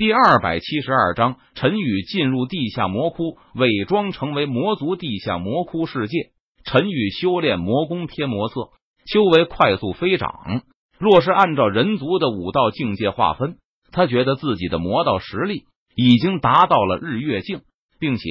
第二百七十二章，陈宇进入地下魔窟，伪装成为魔族。地下魔窟世界，陈宇修炼魔功天魔策，修为快速飞涨。若是按照人族的武道境界划分，他觉得自己的魔道实力已经达到了日月境，并且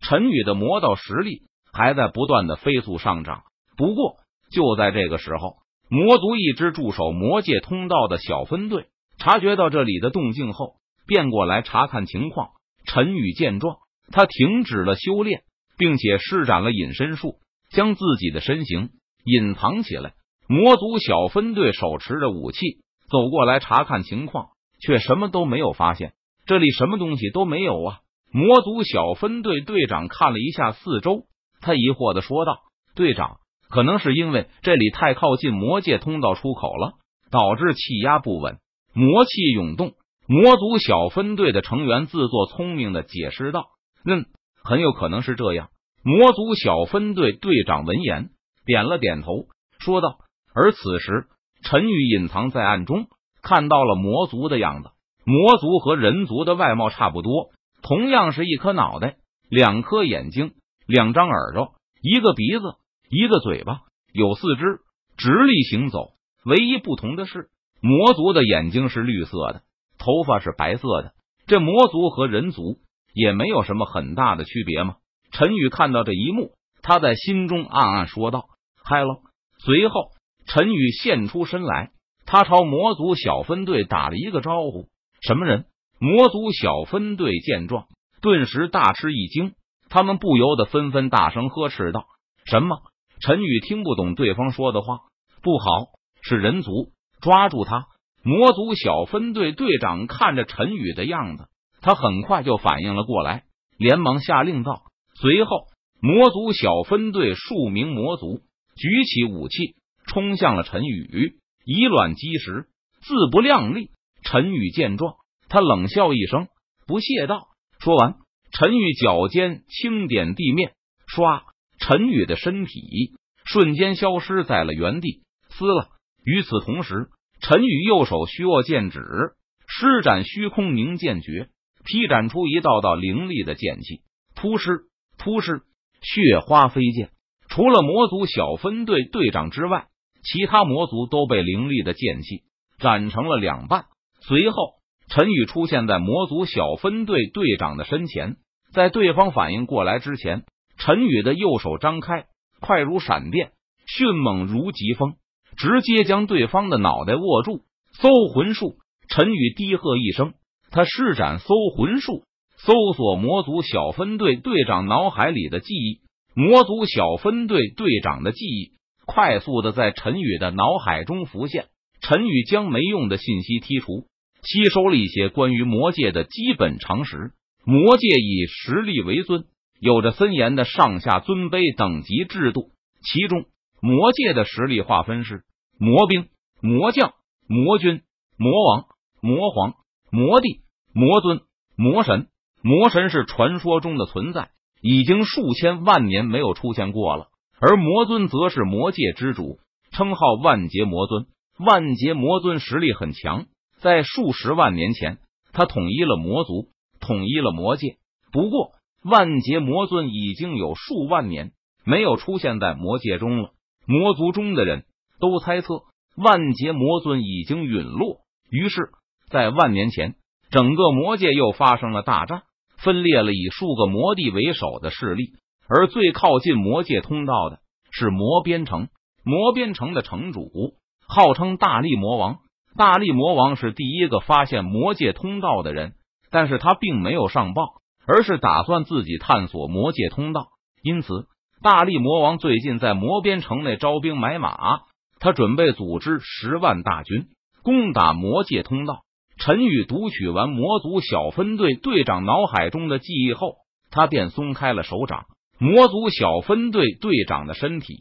陈宇的魔道实力还在不断的飞速上涨。不过，就在这个时候，魔族一支驻守魔界通道的小分队察觉到这里的动静后。便过来查看情况。陈宇见状，他停止了修炼，并且施展了隐身术，将自己的身形隐藏起来。魔族小分队手持着武器走过来查看情况，却什么都没有发现。这里什么东西都没有啊！魔族小分队队长看了一下四周，他疑惑的说道：“队长，可能是因为这里太靠近魔界通道出口了，导致气压不稳，魔气涌动。”魔族小分队的成员自作聪明的解释道：“嗯，很有可能是这样。”魔族小分队队长闻言点了点头，说道：“而此时，陈宇隐藏在暗中，看到了魔族的样子。魔族和人族的外貌差不多，同样是一颗脑袋、两颗眼睛、两张耳朵、一个鼻子、一个嘴巴，有四肢，直立行走。唯一不同的是，魔族的眼睛是绿色的。”头发是白色的，这魔族和人族也没有什么很大的区别吗？陈宇看到这一幕，他在心中暗暗说道：“嗨喽！”随后，陈宇现出身来，他朝魔族小分队打了一个招呼：“什么人？”魔族小分队见状，顿时大吃一惊，他们不由得纷纷大声呵斥道：“什么？”陈宇听不懂对方说的话，不好，是人族，抓住他！魔族小分队队长看着陈宇的样子，他很快就反应了过来，连忙下令道。随后，魔族小分队数名魔族举起武器，冲向了陈宇，以卵击石，自不量力。陈宇见状，他冷笑一声，不屑道：“说完，陈宇脚尖轻点地面，唰，陈宇的身体瞬间消失在了原地。撕了。与此同时。陈宇右手虚握剑指，施展虚空凝剑诀，劈斩出一道道凌厉的剑气，突施突施，血花飞溅。除了魔族小分队队长之外，其他魔族都被凌厉的剑气斩成了两半。随后，陈宇出现在魔族小分队队长的身前，在对方反应过来之前，陈宇的右手张开，快如闪电，迅猛如疾风。直接将对方的脑袋握住，搜魂术。陈宇低喝一声，他施展搜魂术，搜索魔族小分队队长脑海里的记忆。魔族小分队队长的记忆快速的在陈宇的脑海中浮现。陈宇将没用的信息剔除，吸收了一些关于魔界的基本常识。魔界以实力为尊，有着森严的上下尊卑等级制度，其中。魔界的实力划分是魔兵、魔将、魔君、魔王、魔皇、魔帝、魔尊、魔神。魔神是传说中的存在，已经数千万年没有出现过了。而魔尊则是魔界之主，称号万劫魔尊。万劫魔尊实力很强，在数十万年前，他统一了魔族，统一了魔界。不过，万劫魔尊已经有数万年没有出现在魔界中了。魔族中的人都猜测万劫魔尊已经陨落，于是，在万年前，整个魔界又发生了大战，分裂了以数个魔帝为首的势力。而最靠近魔界通道的是魔边城，魔边城的城主号称大力魔王。大力魔王是第一个发现魔界通道的人，但是他并没有上报，而是打算自己探索魔界通道，因此。大力魔王最近在魔边城内招兵买马，他准备组织十万大军攻打魔界通道。陈宇读取完魔族小分队队长脑海中的记忆后，他便松开了手掌。魔族小分队队长的身体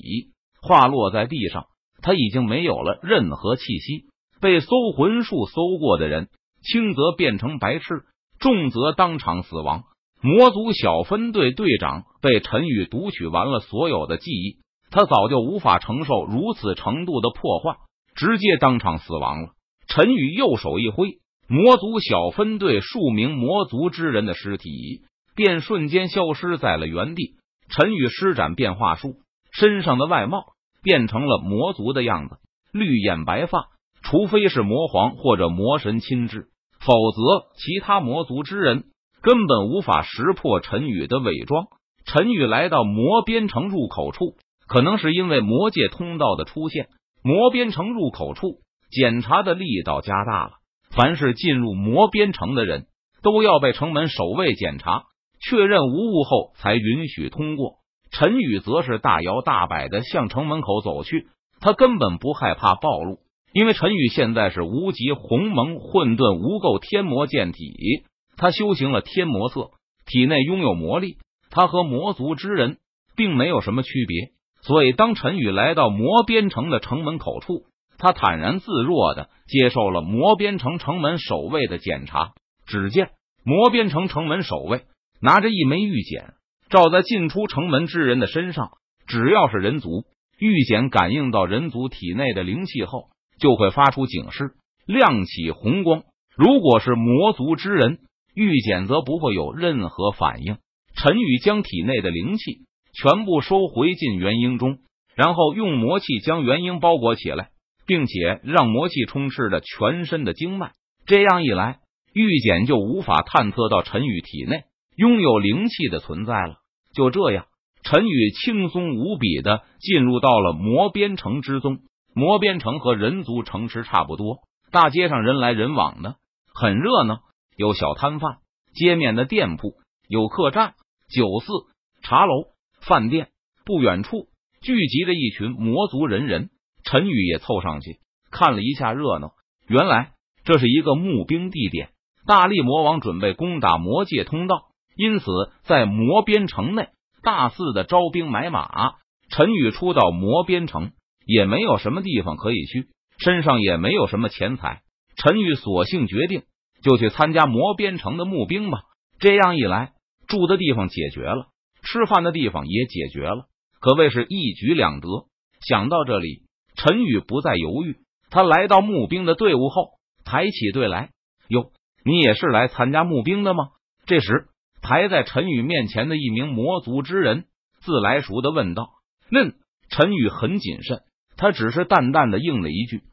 化落在地上，他已经没有了任何气息。被搜魂术搜过的人，轻则变成白痴，重则当场死亡。魔族小分队队长被陈宇读取完了所有的记忆，他早就无法承受如此程度的破坏，直接当场死亡了。陈宇右手一挥，魔族小分队数名魔族之人的尸体便瞬间消失在了原地。陈宇施展变化术，身上的外貌变成了魔族的样子，绿眼白发。除非是魔皇或者魔神亲至，否则其他魔族之人根本无法识破陈宇的伪装。陈宇来到魔边城入口处，可能是因为魔界通道的出现，魔边城入口处检查的力道加大了。凡是进入魔边城的人，都要被城门守卫检查，确认无误后才允许通过。陈宇则是大摇大摆的向城门口走去，他根本不害怕暴露。因为陈宇现在是无极鸿蒙混沌无垢天魔剑体，他修行了天魔色，体内拥有魔力，他和魔族之人并没有什么区别。所以，当陈宇来到魔边城的城门口处，他坦然自若的接受了魔边城城门守卫的检查。只见魔边城城门守卫拿着一枚玉简，照在进出城门之人的身上，只要是人族，玉简感应到人族体内的灵气后。就会发出警示，亮起红光。如果是魔族之人，玉简则不会有任何反应。陈宇将体内的灵气全部收回进元婴中，然后用魔气将元婴包裹起来，并且让魔气充斥着全身的经脉。这样一来，玉简就无法探测到陈宇体内拥有灵气的存在了。就这样，陈宇轻松无比的进入到了魔边城之中。魔边城和人族城池差不多，大街上人来人往的，很热闹。有小摊贩、街面的店铺，有客栈、酒肆、茶楼、饭店。不远处聚集着一群魔族人人。陈宇也凑上去看了一下热闹。原来这是一个募兵地点，大力魔王准备攻打魔界通道，因此在魔边城内大肆的招兵买马。陈宇初到魔边城。也没有什么地方可以去，身上也没有什么钱财。陈宇索性决定就去参加魔边城的募兵吧。这样一来，住的地方解决了，吃饭的地方也解决了，可谓是一举两得。想到这里，陈宇不再犹豫。他来到募兵的队伍后，抬起队来：“哟，你也是来参加募兵的吗？”这时，排在陈宇面前的一名魔族之人自来熟的问道：“嗯。”陈宇很谨慎。他只是淡淡的应了一句：“